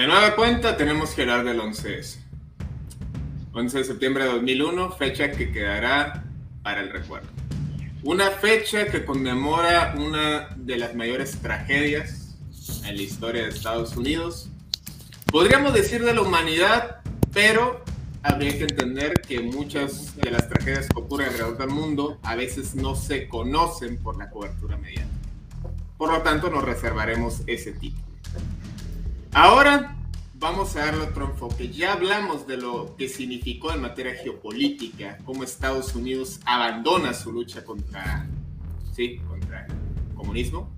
De nueva cuenta tenemos que hablar del 11S. 11 de septiembre de 2001, fecha que quedará para el recuerdo. Una fecha que conmemora una de las mayores tragedias en la historia de Estados Unidos. Podríamos decir de la humanidad, pero habría que entender que muchas de las tragedias que ocurren alrededor del mundo a veces no se conocen por la cobertura mediática. Por lo tanto, nos reservaremos ese tipo. Ahora vamos a darle otro enfoque. Ya hablamos de lo que significó en materia geopolítica, cómo Estados Unidos abandona su lucha contra, sí, contra el comunismo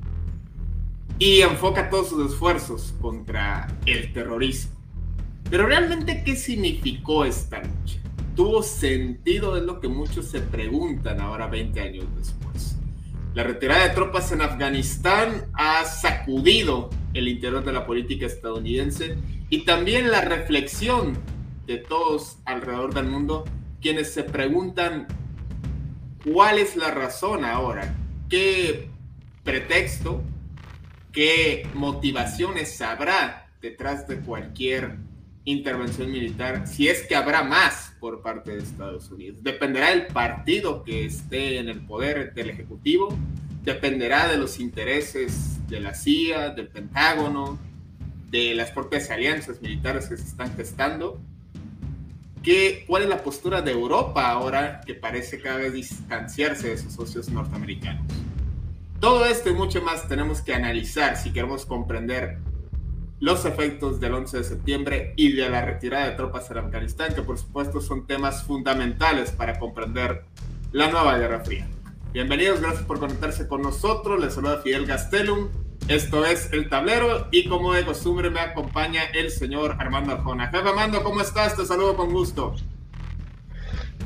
y enfoca todos sus esfuerzos contra el terrorismo. Pero realmente, ¿qué significó esta lucha? ¿Tuvo sentido? Es lo que muchos se preguntan ahora 20 años después. La retirada de tropas en Afganistán ha sacudido el interior de la política estadounidense y también la reflexión de todos alrededor del mundo quienes se preguntan cuál es la razón ahora, qué pretexto, qué motivaciones habrá detrás de cualquier intervención militar, si es que habrá más por parte de Estados Unidos. Dependerá del partido que esté en el poder del Ejecutivo, dependerá de los intereses de la CIA, del Pentágono, de las propias alianzas militares que se están gestando. ¿Qué, ¿Cuál es la postura de Europa ahora que parece cada vez distanciarse de sus socios norteamericanos? Todo esto y mucho más tenemos que analizar si queremos comprender los efectos del 11 de septiembre y de la retirada de tropas en Afganistán, que por supuesto son temas fundamentales para comprender la nueva Guerra Fría. Bienvenidos, gracias por conectarse con nosotros. Les saluda Fidel Gastelum. Esto es El Tablero y como de costumbre me acompaña el señor Armando Arjona. Jefe Armando, ¿cómo estás? Te saludo con gusto.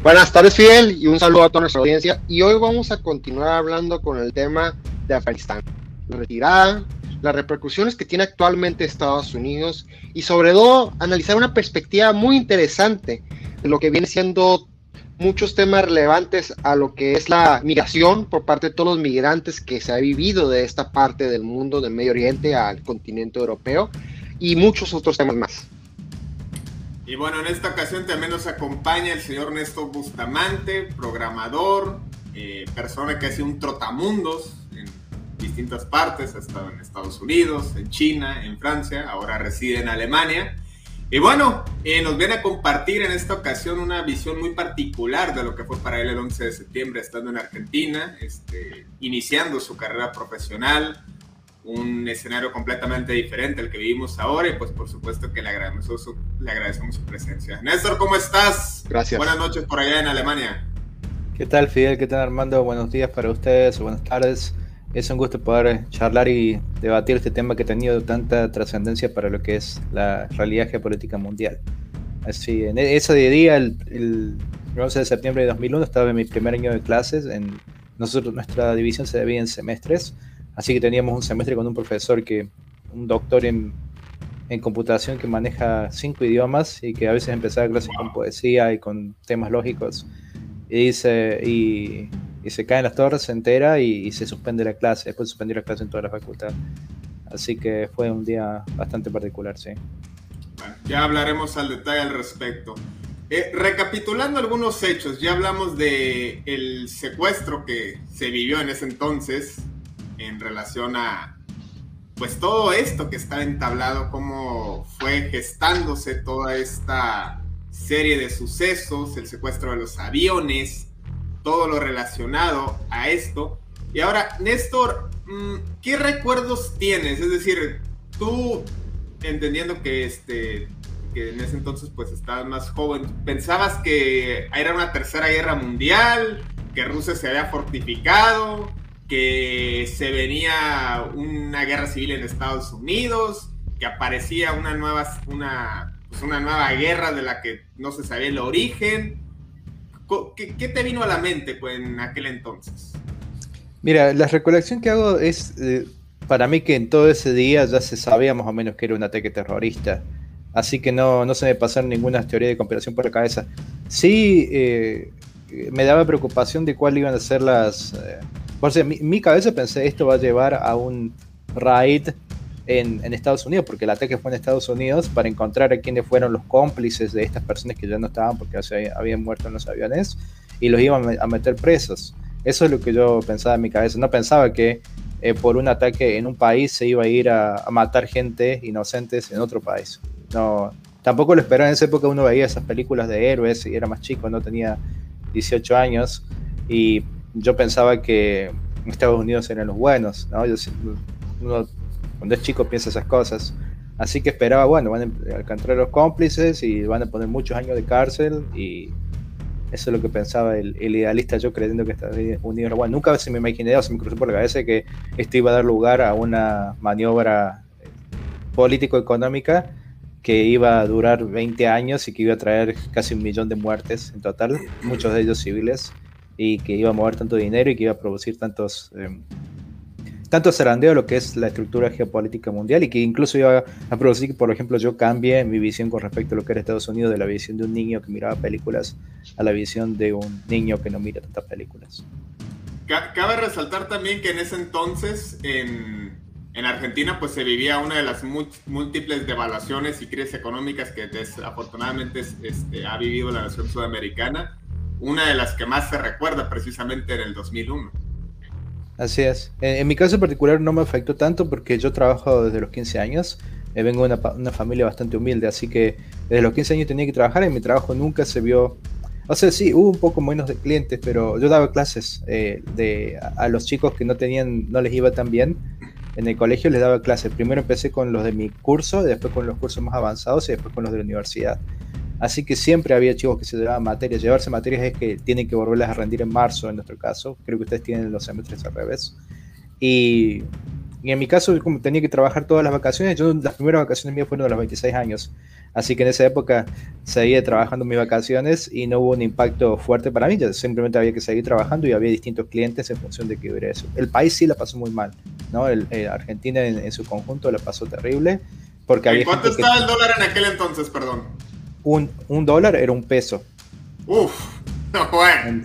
Buenas tardes, Fidel, y un saludo a toda nuestra audiencia. Y hoy vamos a continuar hablando con el tema de Afganistán. La retirada, las repercusiones que tiene actualmente Estados Unidos y sobre todo analizar una perspectiva muy interesante de lo que viene siendo muchos temas relevantes a lo que es la migración por parte de todos los migrantes que se ha vivido de esta parte del mundo, del Medio Oriente al continente europeo y muchos otros temas más. Y bueno, en esta ocasión también nos acompaña el señor Néstor Bustamante, programador, eh, persona que hace un trotamundos en distintas partes, ha estado en Estados Unidos, en China, en Francia, ahora reside en Alemania. Y bueno, eh, nos viene a compartir en esta ocasión una visión muy particular de lo que fue para él el 11 de septiembre, estando en Argentina, este, iniciando su carrera profesional, un escenario completamente diferente al que vivimos ahora y pues por supuesto que le agradecemos su, le agradecemos su presencia. Néstor, ¿cómo estás? Gracias. Buenas noches por allá en Alemania. ¿Qué tal Fidel? ¿Qué tal Armando? Buenos días para ustedes, buenas tardes. Es un gusto poder charlar y debatir este tema que ha tenido tanta trascendencia para lo que es la realidad geopolítica mundial. Así, en ese día, el, el 11 de septiembre de 2001, estaba en mi primer año de clases. En, nosotros, nuestra división se divide en semestres, así que teníamos un semestre con un profesor que, un doctor en, en computación que maneja cinco idiomas y que a veces empezaba clases con poesía y con temas lógicos. Y dice, y y se caen las torres, se entera y, se suspende la clase. Después suspendió la clase en toda la facultad. Así que fue un día bastante particular, sí. Bueno, ya hablaremos al detalle al respecto. Eh, recapitulando algunos hechos, ya hablamos de el secuestro que se vivió en ese entonces en relación a pues todo esto que está entablado, cómo fue gestándose toda esta serie de sucesos, el secuestro de los aviones, todo lo relacionado a esto. Y ahora, Néstor, mm, ¿qué recuerdos tienes? Es decir, tú, entendiendo que este que en ese entonces pues estabas más joven, ¿pensabas que era una tercera guerra mundial, que Rusia se había fortificado, que se venía una guerra civil en Estados Unidos, que aparecía una nueva, una, pues, una nueva guerra de la que no se sabía el origen? ¿Qué, te vino a la mente pues, en aquel entonces? Mira, la recolección que hago es, eh, para mí que en todo ese día ya se sabía más o menos que era un ataque terrorista así que no, no se me pasaron ninguna teoría de conspiración por la cabeza. Sí, eh, me daba preocupación de cuáles iban a ser las... Eh, por si mi, mi, cabeza pensé esto va a llevar a un raid en, en, Estados Unidos, porque el ataque fue en Estados Unidos, para encontrar a quiénes fueron los cómplices de estas personas que ya no estaban porque habían muerto en los aviones y los iban a meter presos. Eso es lo que yo pensaba en mi cabeza. No pensaba que eh, por un ataque en un país se iba a ir a, a matar gente inocentes en otro país. No, tampoco lo esperaba en esa época. Uno veía esas películas de héroes y era más chico, no tenía 18 años. Y yo pensaba que Estados Unidos eran los buenos. ¿no? uno, cuando es chico piensa esas cosas. Así que esperaba, bueno, van a encontrar los cómplices y van a poner muchos años de cárcel. Y eso es lo que pensaba el, idealista, yo creyendo que Estados Unidos bueno. Nunca se me imaginé o se me cruzó por la cabeza que esto iba a dar lugar a una maniobra político-económica que iba a durar 20 años y que iba a traer casi un millón de muertes en total, muchos de ellos civiles, y que iba a mover tanto dinero y que iba a producir tantos, eh, tanto zarandeo lo que es la estructura geopolítica mundial y que incluso iba a producir que, por ejemplo, yo cambie mi visión con respecto a lo que era Estados Unidos, de la visión de un niño que miraba películas a la visión de un niño que no mira tantas películas. Cabe resaltar también que en ese entonces, en en Argentina pues se vivía una de las múltiples devaluaciones y crisis económicas que desafortunadamente este, ha vivido la nación sudamericana, una de las que más se recuerda precisamente en el 2001. Así es. En, mi caso particular no me afectó tanto porque yo trabajo desde los 15 años, eh, vengo de una, familia bastante humilde, así que desde los 15 años tenía que trabajar y mi trabajo nunca se vio... O sea, sí, hubo un poco menos de clientes, pero yo daba clases eh, de, a los chicos que no tenían, no les iba tan bien en el colegio les daba clases. Primero empecé con los de mi curso, después con los cursos más avanzados y después con los de la universidad. Así que siempre había chicos que se llevaban materias. Llevarse materias es que tienen que volverlas a rendir en marzo, en nuestro caso. Creo que ustedes tienen los semestres al revés. Y, y en mi caso, como tenía que trabajar todas las vacaciones, yo las primeras vacaciones mías fueron a los 26 años. Así que en esa época seguía trabajando mis vacaciones y no hubo un impacto fuerte para mí, simplemente había que seguir trabajando y había distintos clientes en función de que hubiera eso. El país sí la pasó muy mal, ¿no? El, Argentina en, su conjunto la pasó terrible. Porque había ¿Cuánto estaba el dólar en aquel entonces, perdón? Un, un dólar era un peso. Uf, no, bueno.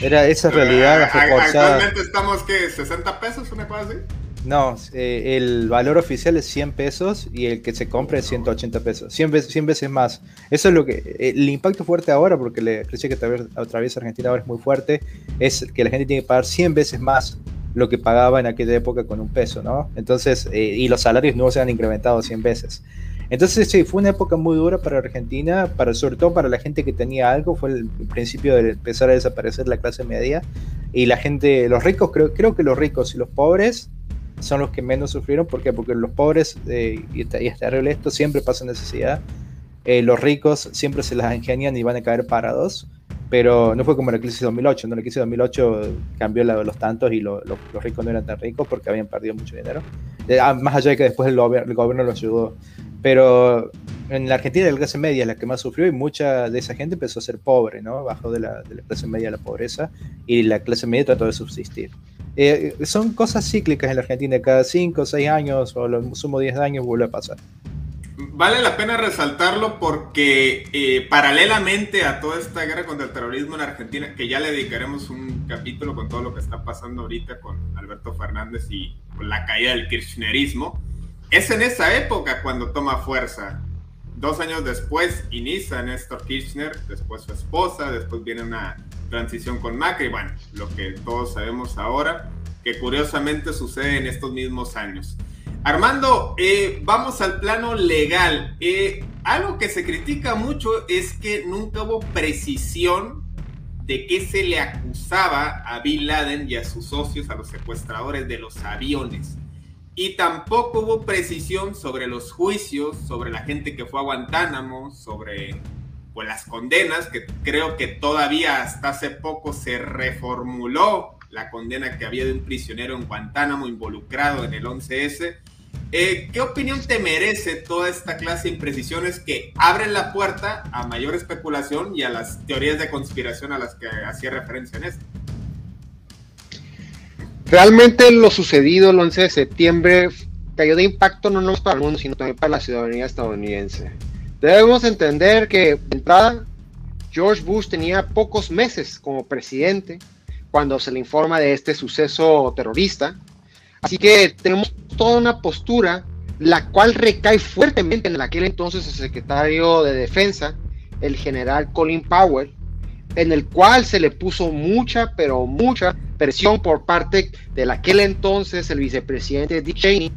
Era esa realidad. Actualmente estamos, ¿qué? ¿60 pesos, una cosa así? No, eh, el valor oficial es 100 pesos y el que se compra es 180 pesos, 100 veces, 100 veces más. Eso es lo que. El impacto fuerte ahora, porque la crisis que atraviesa Argentina ahora es muy fuerte, es que la gente tiene que pagar 100 veces más lo que pagaba en aquella época con un peso, ¿no? Entonces, eh, y los salarios no se han incrementado 100 veces. Entonces, sí, fue una época muy dura para Argentina, para, sobre todo para la gente que tenía algo, fue el principio de empezar a desaparecer la clase media y la gente, los ricos, creo, creo que los ricos y los pobres son los que menos sufrieron. ¿Por qué? Porque los pobres, eh, y, está, y es terrible esto, siempre pasan necesidad. Eh, los ricos siempre se las ingenian y van a caer parados. Pero no fue como la crisis de 2008. ¿no? La crisis de 2008 cambió la, los tantos y los ricos no eran tan ricos porque habían perdido mucho dinero. Eh, ah, más allá de que después el, el gobierno los ayudó. Pero en la Argentina la clase media es la que más sufrió y mucha de esa gente empezó a ser pobre, ¿no? Bajó de la, de la clase media a la pobreza y la clase media trató de subsistir. Eh, son cosas cíclicas en la Argentina, cada 5 o 6 años o lo sumo 10 años vuelve a pasar. Vale la pena resaltarlo porque eh, paralelamente a toda esta guerra contra el terrorismo en Argentina, que ya le dedicaremos un capítulo con todo lo que está pasando ahorita con Alberto Fernández y con la caída del kirchnerismo, es en esa época cuando toma fuerza dos años después inicia Néstor Kirchner, después su esposa, después viene una transición con Macri, bueno, lo que todos sabemos ahora, que curiosamente sucede en estos mismos años. Armando, eh, vamos al plano legal. Eh, algo que se critica mucho es que nunca hubo precisión de qué se le acusaba a Bin Laden y a sus socios, a los secuestradores de los aviones. Y tampoco hubo precisión sobre los juicios, sobre la gente que fue a Guantánamo, sobre pues, las condenas, que creo que todavía hasta hace poco se reformuló la condena que había de un prisionero en Guantánamo involucrado en el 11S. Eh, ¿Qué opinión te merece toda esta clase de imprecisiones que abren la puerta a mayor especulación y a las teorías de conspiración a las que hacía referencia en esto? Realmente lo sucedido el 11 de septiembre cayó de impacto no solo para el mundo, sino también para la ciudadanía estadounidense. Debemos entender que, de entrada, George Bush tenía pocos meses como presidente cuando se le informa de este suceso terrorista. Así que tenemos toda una postura la cual recae fuertemente en aquel entonces el secretario de Defensa, el general Colin Powell, en el cual se le puso mucha, pero mucha presión por parte de aquel entonces el vicepresidente Dick Cheney,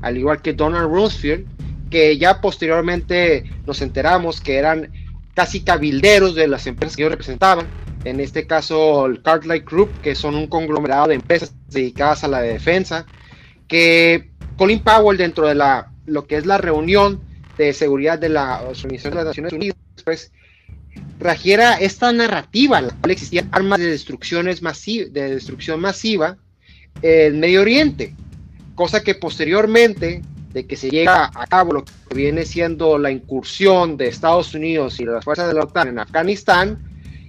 al igual que Donald Rumsfeld, que ya posteriormente nos enteramos que eran casi cabilderos de las empresas que ellos representaban, en este caso el Cartlight Group, que son un conglomerado de empresas dedicadas a la defensa, que Colin Powell dentro de la, lo que es la reunión de seguridad de la Organización de las Naciones Unidas, pues trajera esta narrativa la cual existían armas de, destrucciones de destrucción masiva en Medio Oriente, cosa que posteriormente de que se llega a cabo lo que viene siendo la incursión de Estados Unidos y las fuerzas de la OTAN en Afganistán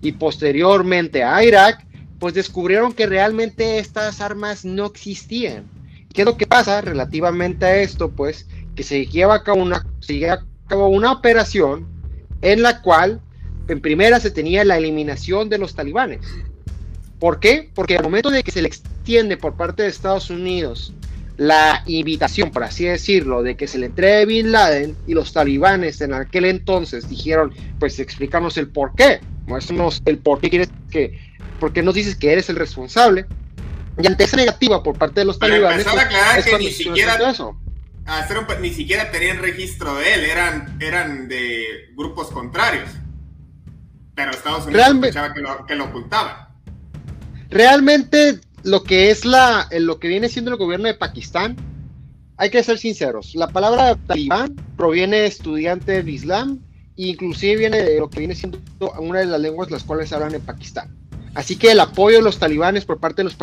y posteriormente a Irak, pues descubrieron que realmente estas armas no existían. ¿Qué es lo que pasa relativamente a esto? Pues que se lleva a cabo una, se lleva a cabo una operación en la cual en primera se tenía la eliminación de los talibanes. ¿Por qué? Porque al momento de que se le extiende por parte de Estados Unidos la invitación, por así decirlo, de que se le entregue Bin Laden y los talibanes en aquel entonces dijeron, pues explícanos el por qué, muéstranos el por qué quieres que, por qué nos dices que eres el responsable. Y ante esa negativa por parte de los talibanes, pues, que ni siquiera, ni siquiera tenían registro de él, eran, eran de grupos contrarios. Pero Estados Unidos que lo, que lo ocultaba. Realmente lo que es la, lo que viene siendo el gobierno de Pakistán, hay que ser sinceros. La palabra talibán proviene de estudiante del Islam e inclusive viene de lo que viene siendo una de las lenguas las cuales hablan en Pakistán. Así que el apoyo de los talibanes por parte de los,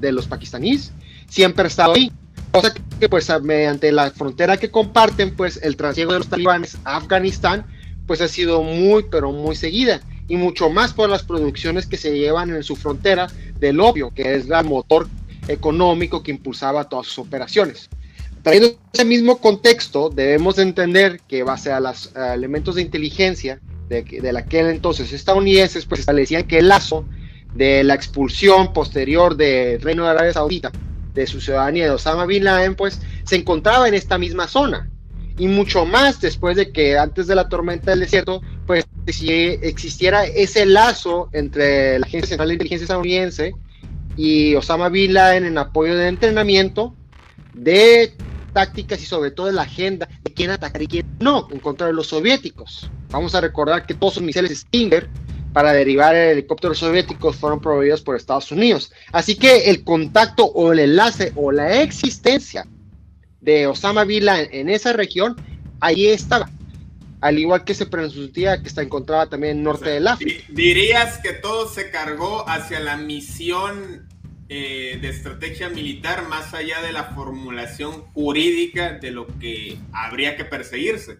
de los pakistaníes siempre ha estado ahí. Cosa que pues mediante la frontera que comparten, pues el trasiego de los talibanes a Afganistán, pues ha sido muy, pero muy seguida y mucho más por las producciones que se llevan en su frontera del opio, que es el motor económico que impulsaba todas sus operaciones. Trayendo ese mismo contexto, debemos entender que base a los elementos de inteligencia de, de aquel entonces estadounidenses, pues establecían que el lazo de la expulsión posterior del Reino de Arabia Saudita de su ciudadanía de Osama Bin Laden, pues se encontraba en esta misma zona y mucho más después de que antes de la tormenta del desierto, pues si existiera ese lazo entre la Agencia Central de Inteligencia estadounidense y Osama Bin Laden en apoyo de entrenamiento de tácticas y sobre todo de la agenda de quién atacar y quién no en contra de los soviéticos. Vamos a recordar que todos los misiles Stinger para derivar el helicópteros soviéticos fueron proveídos por Estados Unidos. Así que el contacto o el enlace o la existencia de Osama Bin Laden en esa región, ahí estaba. Al igual que se presumía que está encontrada también en norte del África. ¿Dirías que todo se cargó hacia la misión eh, de estrategia militar más allá de la formulación jurídica de lo que habría que perseguirse?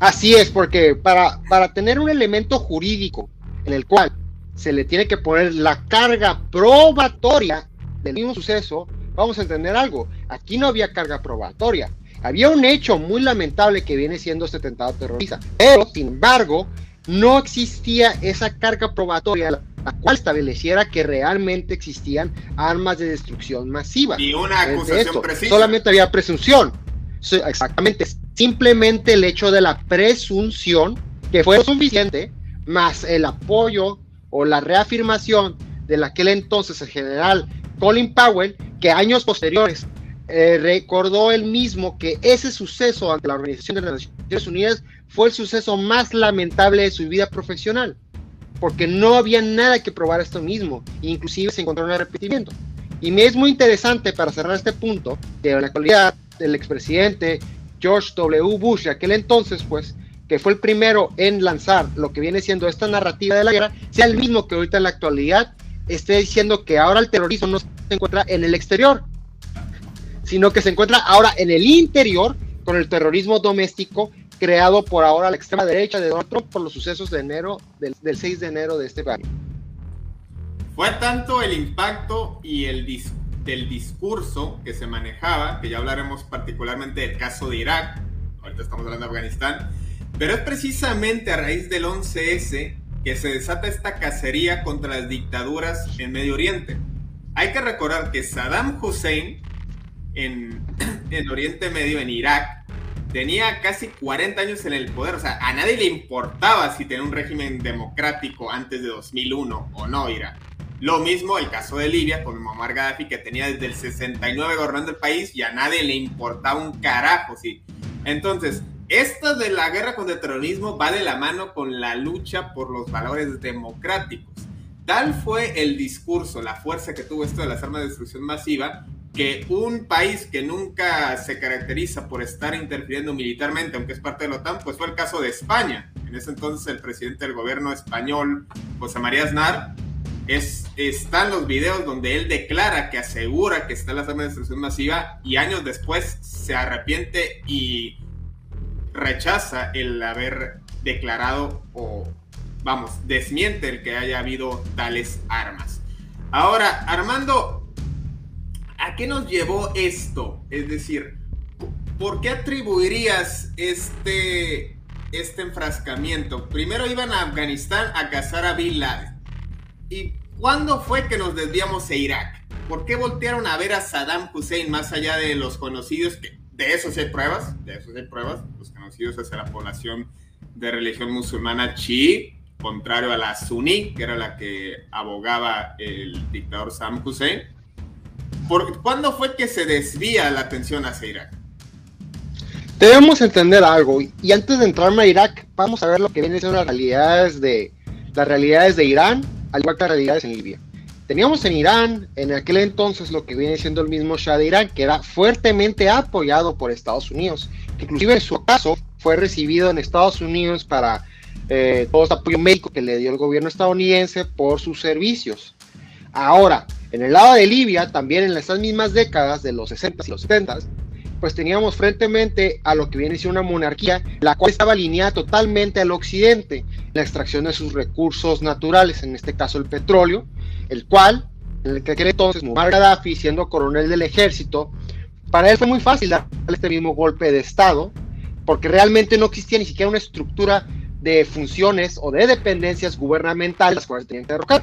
Así es, porque para, para tener un elemento jurídico en el cual se le tiene que poner la carga probatoria del mismo suceso, vamos a entender algo, aquí no había carga probatoria, había un hecho muy lamentable que viene siendo este atentado terrorista, pero sin embargo no existía esa carga probatoria la, cual estableciera que realmente existían armas de destrucción masiva. Y una acusación precisa. Solamente había presunción. Exactamente. Simplemente el hecho de la presunción que fue suficiente, más el apoyo o la reafirmación de aquel entonces el general Colin Powell, que años posteriores eh, recordó él mismo que ese suceso ante la Organización de las Naciones Unidas fue el suceso más lamentable de su vida profesional, porque no había nada que probar esto mismo, inclusive se encontró un arrepentimiento. Y me es muy interesante para cerrar este punto que en la actualidad el expresidente George W. Bush de aquel entonces, pues, que fue el primero en lanzar lo que viene siendo esta narrativa de la guerra, sea el mismo que ahorita en la actualidad esté diciendo que ahora el terrorismo no se encuentra en el exterior, sino que se encuentra ahora en el interior con el terrorismo doméstico creado por ahora la extrema derecha de Donald Trump por los sucesos de enero, del, 6 de enero de este año. Fue tanto el impacto y el del discurso que se manejaba, que ya hablaremos particularmente del caso de Irak, ahorita estamos hablando de Afganistán, pero es precisamente a raíz del 11S que se desata esta cacería contra las dictaduras en Medio Oriente. Hay que recordar que Saddam Hussein en, en Oriente Medio, en Irak, tenía casi 40 años en el poder. O sea, a nadie le importaba si tenía un régimen democrático antes de 2001 o no, Irak. Lo mismo el caso de Libia con Muammar Gaddafi, que tenía desde el 69 gobernando el país y a nadie le importaba un carajo. ¿sí? Entonces, esto de la guerra contra el terrorismo va de la mano con la lucha por los valores democráticos. Tal fue el discurso, la fuerza que tuvo esto de las armas de destrucción masiva, que un país que nunca se caracteriza por estar interfiriendo militarmente, aunque es parte de la OTAN, pues fue el caso de España. En ese entonces el presidente del gobierno español, José María Aznar, es, están los videos donde él declara que asegura que está las armas de destrucción masiva y años después se arrepiente y rechaza el haber declarado o, vamos, desmiente el que haya habido tales armas. Ahora, Armando, ¿a qué nos llevó esto? Es decir, ¿por qué atribuirías este, este enfrascamiento? Primero iban a Afganistán a cazar a Bin Laden. ¿Y cuándo fue que nos desviamos a Irak? ¿Por qué voltearon a ver a Saddam Hussein más allá de los conocidos que de eso sí hay pruebas, de eso sí hay pruebas, los conocidos hacia la población de religión musulmana chií, contrario a la suní, que era la que abogaba el dictador Saddam Hussein. ¿Por, ¿Cuándo fue que se desvía la atención hacia Irak? Debemos entender algo, y antes de entrar a Irak, vamos a ver lo que vienen siendo las realidades de, las realidades de Irán, al igual que realidades en Libia. Teníamos en Irán, en aquel entonces, lo que viene siendo el mismo Shah de Irán, que era fuertemente apoyado por Estados Unidos. Inclusive en su caso fue recibido en Estados Unidos para eh, todo este apoyo médico que le dio el gobierno estadounidense por sus servicios. Ahora, en el lado de Libia, también en estas mismas décadas de los 60 y los 70, pues teníamos frentemente a lo que viene siendo una monarquía, la cual estaba alineada totalmente al occidente, la extracción de sus recursos naturales, en este caso el petróleo, el cual, en el que aquel entonces Muammar Gaddafi, siendo coronel del ejército, para él fue muy fácil darle este mismo golpe de Estado, porque realmente no existía ni siquiera una estructura de funciones o de dependencias gubernamentales las cuales tenían que derrocar.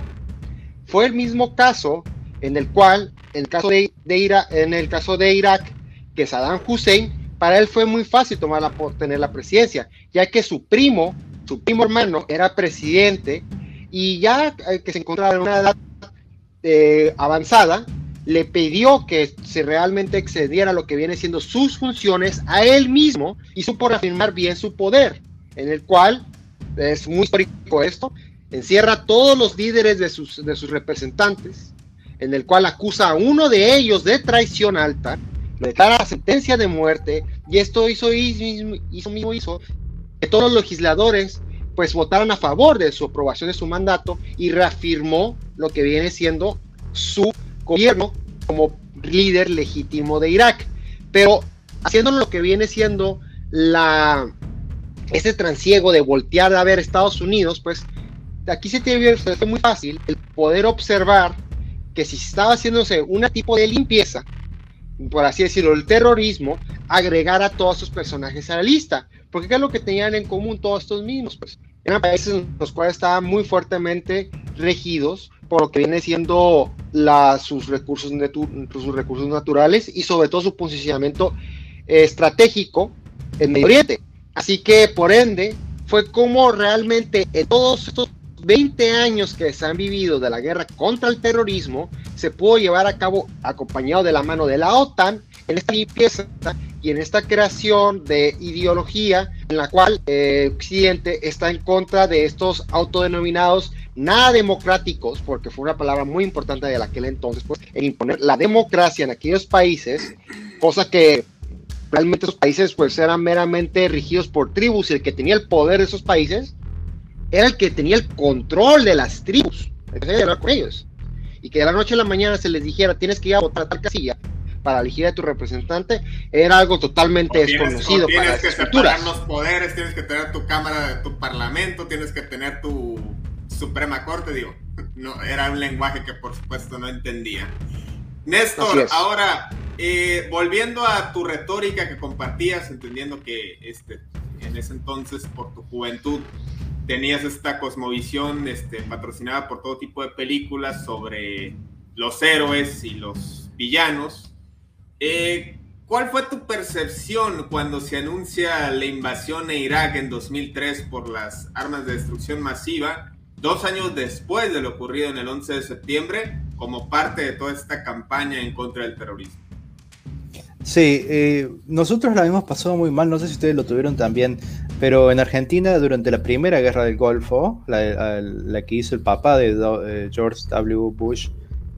Fue el mismo caso en el cual, el caso de, en el caso de Irak, que Saddam Hussein, para él fue muy fácil tomar la, tener la presidencia, ya que su primo, su primo hermano, era presidente y ya que se encontraba en una edad eh, avanzada, le pidió que se realmente excediera lo que viene siendo sus funciones a él mismo y supo reafirmar bien su poder, en el cual es muy histórico esto, encierra a todos los líderes de sus, de sus representantes, en el cual acusa a uno de ellos de traición alta, declara sentencia de muerte, y esto hizo, hizo, mismo hizo que todos los legisladores pues votaron a favor de su aprobación de su mandato y reafirmó lo que viene siendo su gobierno como líder legítimo de Irak. Pero haciendo lo que viene siendo la ese transiego de voltear a ver Estados Unidos, pues aquí se tiene fue muy fácil el poder observar que si estaba haciéndose una tipo de limpieza, por así decirlo, el terrorismo, agregar a todos sus personajes a la lista. Porque ¿qué es lo que tenían en común todos estos mismos? Pues eran países en los cuales estaban muy fuertemente regidos por lo que viene siendo sus, recursos sus recursos naturales y sobre todo su posicionamiento estratégico en Medio Oriente. Así que, por ende, fue como realmente en todos estos 20 años que se han vivido de la guerra contra el terrorismo se pudo llevar a cabo acompañado de la mano de la OTAN en esta limpieza y en esta creación de ideología en la cual eh, Occidente está en contra de estos autodenominados nada democráticos, porque fue una palabra muy importante de aquel entonces, pues, en imponer la democracia en aquellos países, cosa que realmente esos países pues eran meramente rigidos por tribus y el que tenía el poder de esos países era el que tenía el control de las tribus, con ellos. Y que de la noche a la mañana se les dijera, tienes que ir a votar a tal casilla para elegir a tu representante, era algo totalmente desconocido tienes para que separar los poderes, tienes que tener tu cámara de tu parlamento, tienes que tener tu Suprema Corte, digo, no, era un lenguaje que por supuesto no entendía. Néstor, ahora, eh, volviendo a tu retórica que compartías, entendiendo que este, en ese entonces, por tu juventud, tenías esta cosmovisión este, patrocinada por todo tipo de películas sobre los héroes y los villanos. Eh, ¿Cuál fue tu percepción cuando se anuncia la invasión a Irak en 2003 por las armas de destrucción masiva, dos años después de lo ocurrido en el 11 de septiembre, como parte de toda esta campaña en contra del terrorismo? Sí, eh, nosotros la hemos pasado muy mal, no sé si ustedes lo tuvieron también, pero en Argentina durante la primera guerra del Golfo, la, que hizo el papá de eh, George W. Bush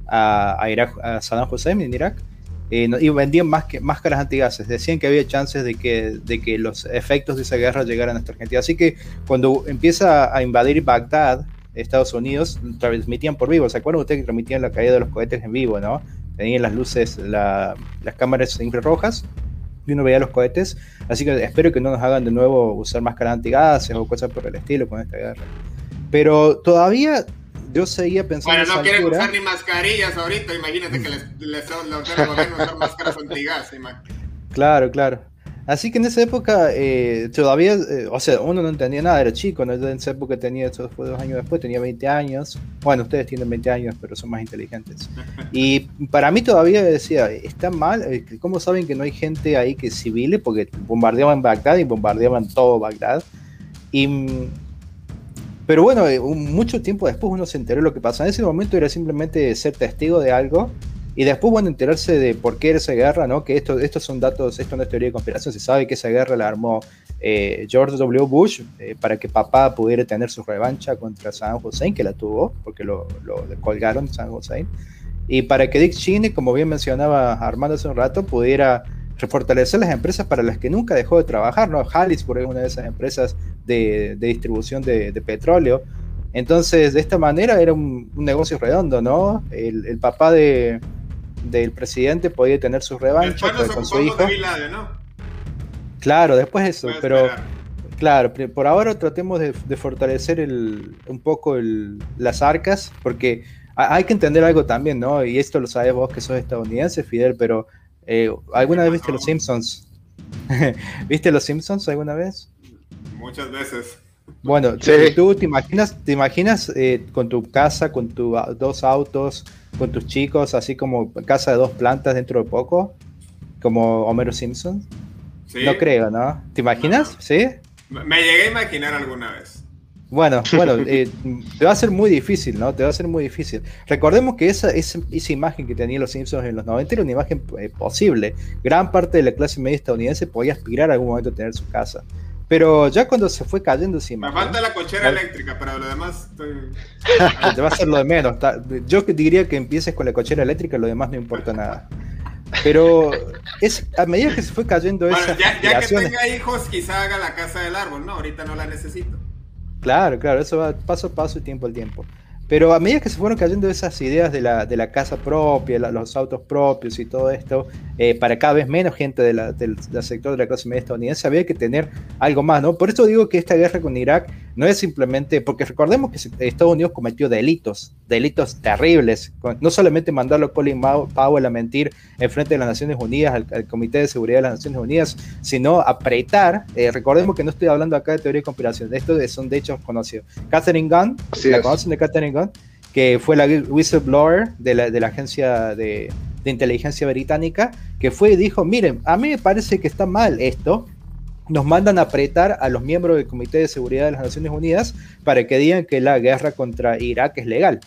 a, a, Saddam Hussein en Irak, eh, y vendían más que, máscaras antigases, decían que había chances de que, de que los efectos de esa guerra llegaran hasta Argentina. Así que cuando empieza a invadir Bagdad, Estados Unidos, transmitían por vivo, ¿se acuerdan ustedes que transmitían la caída de los cohetes en vivo, no? Tenían las luces, las cámaras infrarrojas y uno veía los cohetes. Así que espero que no nos hagan de nuevo usar máscaras antigases o cosas por el estilo con esta guerra. Pero todavía yo seguía pensando. Bueno, no quieren usar ni mascarillas ahorita. Imagínate que les, les, les gobierno usar máscaras antigas. Claro, claro. Así que en esa época eh, todavía, eh, o sea, uno no entendía nada, era chico, ¿no? en esa época tenía, eso fue dos años después, tenía 20 años. Bueno, ustedes tienen 20 años, pero son más inteligentes. Y para mí todavía decía, está mal, eh, ¿cómo saben que no hay gente ahí que civile? Porque bombardeaban Bagdad y bombardeaban todo Bagdad. Y, pero bueno, mucho tiempo después uno se enteró de lo que pasó. En ese momento era simplemente ser testigo de algo y después a enterarse de por qué era esa guerra, ¿no? Que esto, estos son datos, esto no es teoría de conspiración, se sabe que esa guerra la armó eh, George W. Bush eh, para que papá pudiera tener su revancha contra Saddam Hussein, que la tuvo, porque lo, lo colgaron Saddam Hussein, y para que Dick Cheney, como bien mencionaba Armando hace un rato, pudiera refortalecer las empresas para las que nunca dejó de trabajar, ¿no? Harrisburg es una de esas empresas de, distribución de, de, petróleo. Entonces, de esta manera era un, negocio redondo, ¿no? El papá de, del presidente podía tener su revancha con su hijo. Claro, después eso, pero claro, por ahora tratemos de, fortalecer el, un poco las arcas, porque hay que entender algo también, ¿no? Y esto lo sabes vos que sos estadounidense, Fidel, pero eh, ¿alguna vez viste Los Simpsons? ¿Viste Los Simpsons alguna vez? Muchas veces. Bueno, tú te imaginas, te imaginas eh, con tu casa, con tus dos autos, con tus chicos, así como casa de dos plantas dentro de poco, como Homero Simpson. No creo, ¿no? ¿Te imaginas? ¿Sí? Me llegué a imaginar alguna vez. Bueno, bueno, eh, te va a ser muy difícil, ¿no? Te va a ser muy difícil. Recordemos que esa, esa, imagen que tenían los Simpsons en los 90 era una imagen eh, posible. Gran parte de la clase media estadounidense podía aspirar a algún momento a tener su casa. Pero ya cuando se fue cayendo encima. Me falta la cochera eléctrica, pero lo demás estoy... Te va a ser lo de menos. Yo diría que empieces con la cochera eléctrica, lo demás no importa nada. Pero es a medida que se fue cayendo bueno, ya, ya que tenga hijos, quizá haga la casa del árbol, ¿no? Ahorita no la necesito. Claro, claro, eso va paso a paso y tiempo al tiempo. Pero a medida que se fueron cayendo esas ideas de la, de la casa propia, los autos propios y todo esto, eh, para cada vez menos gente de la, del, sector de la clase media estadounidense, había que tener algo más, ¿no? Por eso digo que esta guerra con Irak no es simplemente, porque recordemos que Estados Unidos cometió delitos, delitos terribles, no solamente mandarlo a Colin Powell a mentir en frente de las Naciones Unidas, al, Comité de Seguridad de las Naciones Unidas, sino apretar, eh, recordemos que no estoy hablando acá de teoría de conspiración, esto son de hecho conocidos. Catherine Gunn, ¿la conocen de Catherine Gunn? Que fue la whistleblower de la, de la agencia de, de inteligencia británica, que fue y dijo, miren, a mí me parece que está mal esto, nos mandan a apretar a los miembros del Comité de Seguridad de las Naciones Unidas para que digan que la guerra contra Irak es legal.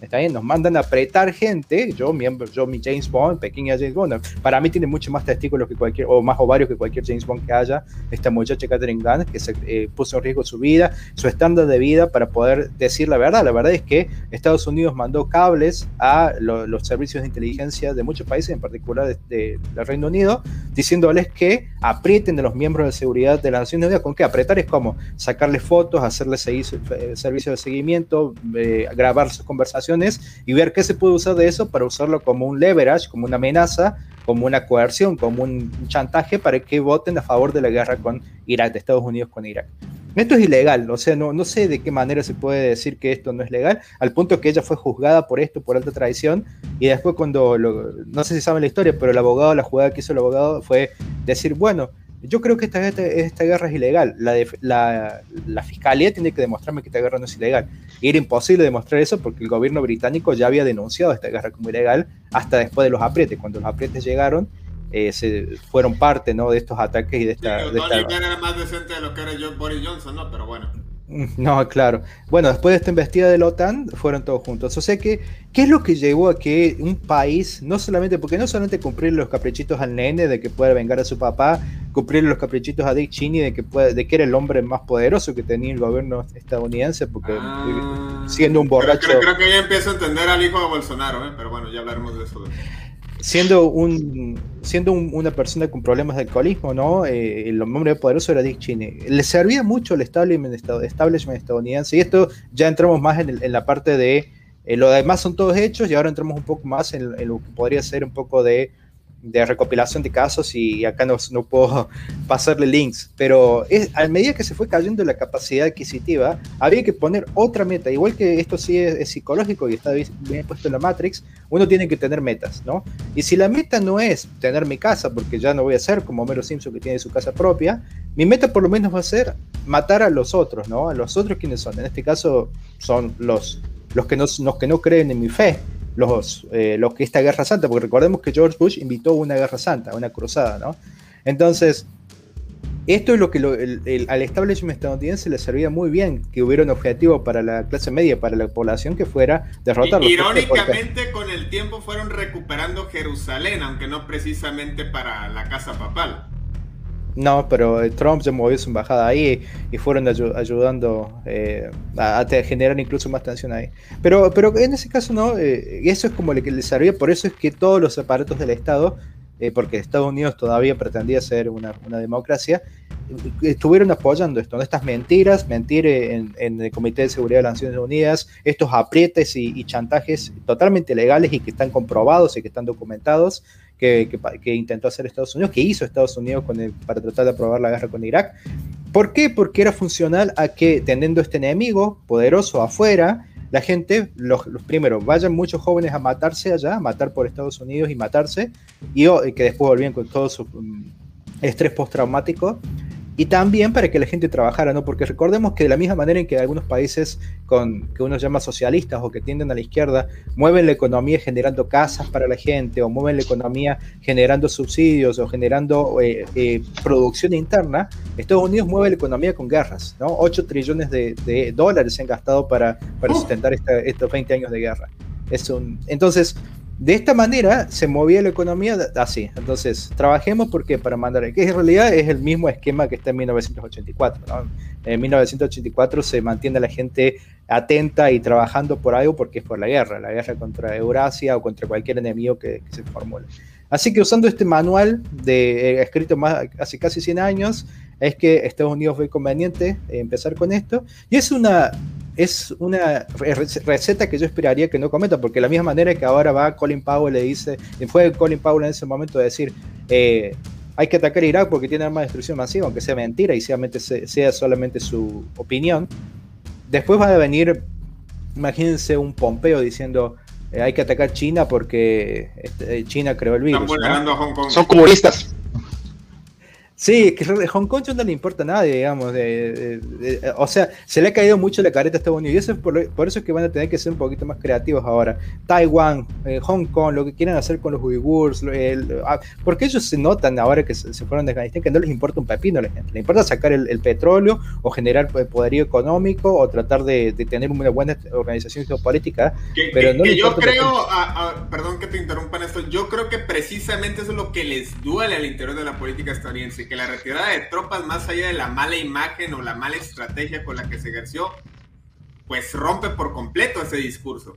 Está bien, nos mandan a apretar gente, yo miembro, yo mi James Bond, pequeña James Bond, para mí tiene mucho más testículos que cualquier, o más ovarios que cualquier James Bond que haya, esta muchacha Catherine Gunn, que se eh, puso en riesgo su vida, su estándar de vida para poder decir la verdad. La verdad es que Estados Unidos mandó cables a los servicios de inteligencia de muchos países, en particular del Reino Unido, diciéndoles que aprieten a los miembros de seguridad de las Naciones Unidas. ¿Con qué? Apretar es como sacarles fotos, hacerles eh, servicio de seguimiento, eh, grabar sus conversaciones y ver qué se puede usar de eso para usarlo como un leverage, como una amenaza, como una coerción, como un chantaje para que voten a favor de la guerra con Irak, de Estados Unidos con Irak. Esto es ilegal, o sea, no, no sé de qué manera se puede decir que esto no es legal, al punto que ella fue juzgada por esto, por alta traición, y después cuando, no sé si saben la historia, pero el abogado, la jugada que hizo el abogado fue decir, bueno, yo creo que esta, esta, guerra es ilegal. La, la, la, fiscalía tiene que demostrarme que esta guerra no es ilegal. Y era imposible demostrar eso porque el gobierno británico ya había denunciado esta guerra como ilegal hasta después de los aprietes. Cuando los aprietes llegaron, eh, se fueron parte ¿no? de estos ataques y de esta. Sí, de esta... era más decente de lo que era Boris Johnson, ¿no? Pero bueno. No, claro. Bueno, después de esta investida de la OTAN, fueron todos juntos. O sea que, ¿qué es lo que llevó a que un país, no solamente, porque no solamente cumplir los caprichitos al nene de que pueda vengar a su papá, cumplir los caprichitos a Dick Cheney de que, puede, de que era el hombre más poderoso que tenía el gobierno estadounidense, porque ah, siendo un borracho. Creo, que ya empiezo a entender al hijo de Bolsonaro, ¿eh? pero bueno, ya hablaremos de eso. Siendo, un, siendo una persona con problemas de alcoholismo, ¿no? Eh, el hombre poderoso era Dick Cheney. Le servía mucho el establishment, establishment estadounidense, y esto ya entramos más en, en la parte de. Eh, lo demás son todos hechos, y ahora entramos un poco más en, en lo que podría ser un poco de de recopilación de casos y acá no, no puedo pasarle links, pero es, a medida que se fue cayendo la capacidad adquisitiva, había que poner otra meta, igual que esto sí es, psicológico y está bien puesto en la Matrix, uno tiene que tener metas, ¿no? Y si la meta no es tener mi casa, porque ya no voy a ser como Homero Simpson que tiene su casa propia, mi meta por lo menos va a ser matar a los otros, ¿no? A los otros quienes son, en este caso son los, los, que, no, los que no creen en mi fe, los, eh, los que esta guerra santa, porque recordemos que George Bush invitó una guerra santa, una cruzada, ¿no? Entonces, esto es lo que al establishment estadounidense le servía muy bien, que hubiera un objetivo para la clase media, para la población que fuera derrotarlo. Irónicamente, con el tiempo fueron recuperando Jerusalén, aunque no precisamente para la casa papal. No, pero eh, Trump se movió su embajada ahí y fueron ayudando eh, a, generar incluso más tensión ahí. Pero, pero en ese caso no, eh, eso es como lo que le servía, por eso es que todos los aparatos del Estado, porque Estados Unidos todavía pretendía ser una, democracia, estuvieron apoyando esto, estas mentiras, mentir en, el Comité de Seguridad de las Naciones Unidas, estos aprietes y chantajes totalmente legales y que están comprobados y que están documentados que, intentó hacer Estados Unidos, que hizo Estados Unidos para tratar de aprobar la guerra con Irak. ¿Por qué? Porque era funcional a que teniendo este enemigo poderoso afuera, la gente, los, primeros, vayan muchos jóvenes a matarse allá, a matar por Estados Unidos y matarse, y, que después volvían con todo su mm, estrés postraumático y también para que la gente trabajara, ¿no? Porque recordemos que de la misma manera en que algunos países con, que uno llama socialistas o que tienden a la izquierda mueven la economía generando casas para la gente o mueven la economía generando subsidios o generando eh, eh, producción interna, Estados Unidos mueve la economía con guerras, ¿no? 8 trillones de, dólares se han gastado para, para sustentar estos 20 años de guerra. Es un, entonces, de esta manera se movía la economía así. Entonces, trabajemos porque para mandar, que en realidad es el mismo esquema que está en 1984. En 1984 se mantiene la gente atenta y trabajando por algo porque es por la guerra, la guerra contra Eurasia o contra cualquier enemigo que, se formule. Así que usando este manual de, eh, escrito más, hace casi 100 años, es que Estados Unidos fue conveniente empezar con esto. Y es una es una receta que yo esperaría que no cometa, porque de la misma manera que ahora va Colin Powell le dice, fue Colin Powell en ese momento de decir, eh, hay que atacar a Irak porque tiene armas de destrucción masiva, aunque sea mentira y sea, solamente su opinión. Después va a venir, imagínense un Pompeo diciendo, eh, hay que atacar China porque este, China creó el virus. Son comunistas. Sí, que Hong Kong no le importa a nadie, digamos. o sea, se le ha caído mucho la careta a Estados Unidos y eso es por, eso es que van a tener que ser un poquito más creativos ahora. Taiwán, eh, Hong Kong, lo que quieran hacer con los uigurs, ah, porque ellos se notan ahora que se, fueron de Afganistán que no les importa un pepino a la gente. Les importa sacar el, petróleo o generar poderío económico o tratar de, tener una buena organización geopolítica. pero no yo creo, perdón que te interrumpa en esto, yo creo que precisamente eso es lo que les duele al interior de la política estadounidense que la retirada de tropas, más allá de la mala imagen o la mala estrategia con la que se ejerció, pues rompe por completo ese discurso.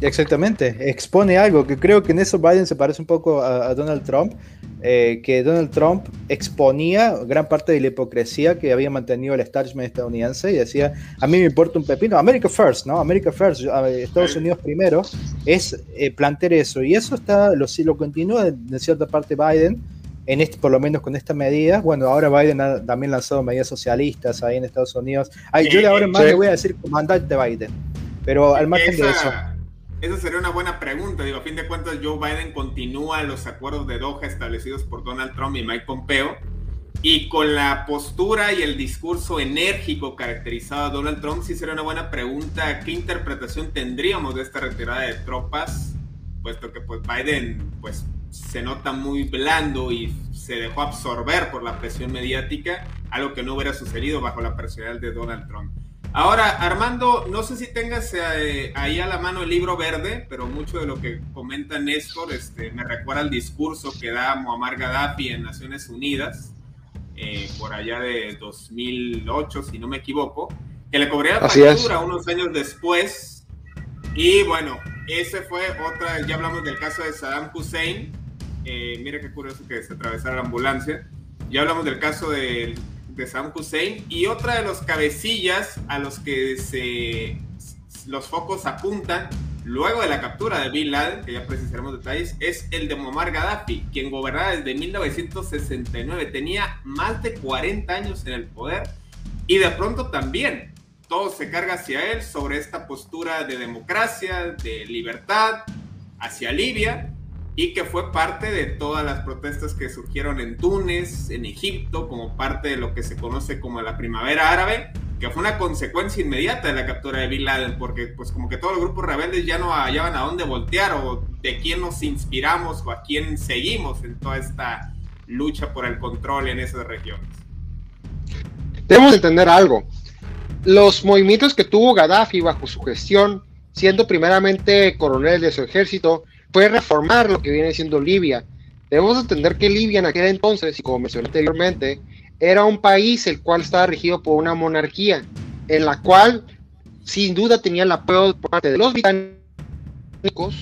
Exactamente, expone algo que creo que en eso Biden se parece un poco a, Donald Trump, eh, que Donald Trump exponía gran parte de la hipocresía que había mantenido el establishment estadounidense y decía, a mí me importa un pepino, America First, ¿no? America First, Estados Unidos primero, es eh, plantear eso y eso está, lo, lo continúa de cierta parte Biden en este, por lo menos con esta medida, bueno, ahora Biden ha también lanzado medidas socialistas ahí en Estados Unidos. Ay, yo de ahora más le voy a decir comandante Biden, pero al margen de eso. Esa sería una buena pregunta. Digo, a fin de cuentas, Joe Biden continúa los acuerdos de Doha establecidos por Donald Trump y Mike Pompeo. Y con la postura y el discurso enérgico caracterizado a Donald Trump, sí sería una buena pregunta. ¿Qué interpretación tendríamos de esta retirada de tropas? Puesto que pues Biden pues se nota muy blando y se dejó absorber por la presión mediática, algo que no hubiera sucedido bajo la personalidad de Donald Trump. Ahora, Armando, no sé si tengas eh, ahí a la mano el libro verde, pero mucho de lo que comenta Néstor este, me recuerda al discurso que da Muammar Gaddafi en Naciones Unidas, eh, por allá de 2008, si no me equivoco, que le cobraría factura unos años después. Y bueno, ese fue otra, ya hablamos del caso de Saddam Hussein, eh, mira qué curioso que se atravesara la ambulancia. Ya hablamos del caso de, de Saddam Hussein y otra de los cabecillas a los que los focos apuntan luego de la captura de Bin Laden, que ya precisaremos detalles, es el de Muammar Gaddafi, quien gobernaba desde 1969. Tenía más de 40 años en el poder y de pronto también todo se carga hacia él sobre esta postura de democracia, de libertad hacia Libia y que fue parte de todas las protestas que surgieron en Túnez, en Egipto, como parte de lo que se conoce como la primavera árabe, que fue una consecuencia inmediata de la captura de Bin Laden, porque pues como que todos los grupos rebeldes ya no hallaban a dónde voltear o de quién nos inspiramos o a quién seguimos en toda esta lucha por el control en esas regiones. Debemos entender algo. Los movimientos que tuvo Gaddafi bajo su gestión, siendo primeramente coronel de su ejército, puede reformar lo que viene siendo Libia. Debemos entender que Libia en aquel entonces, y como mencioné anteriormente, era un país el cual estaba regido por una monarquía, en la cual sin duda tenía el apoyo por parte de los británicos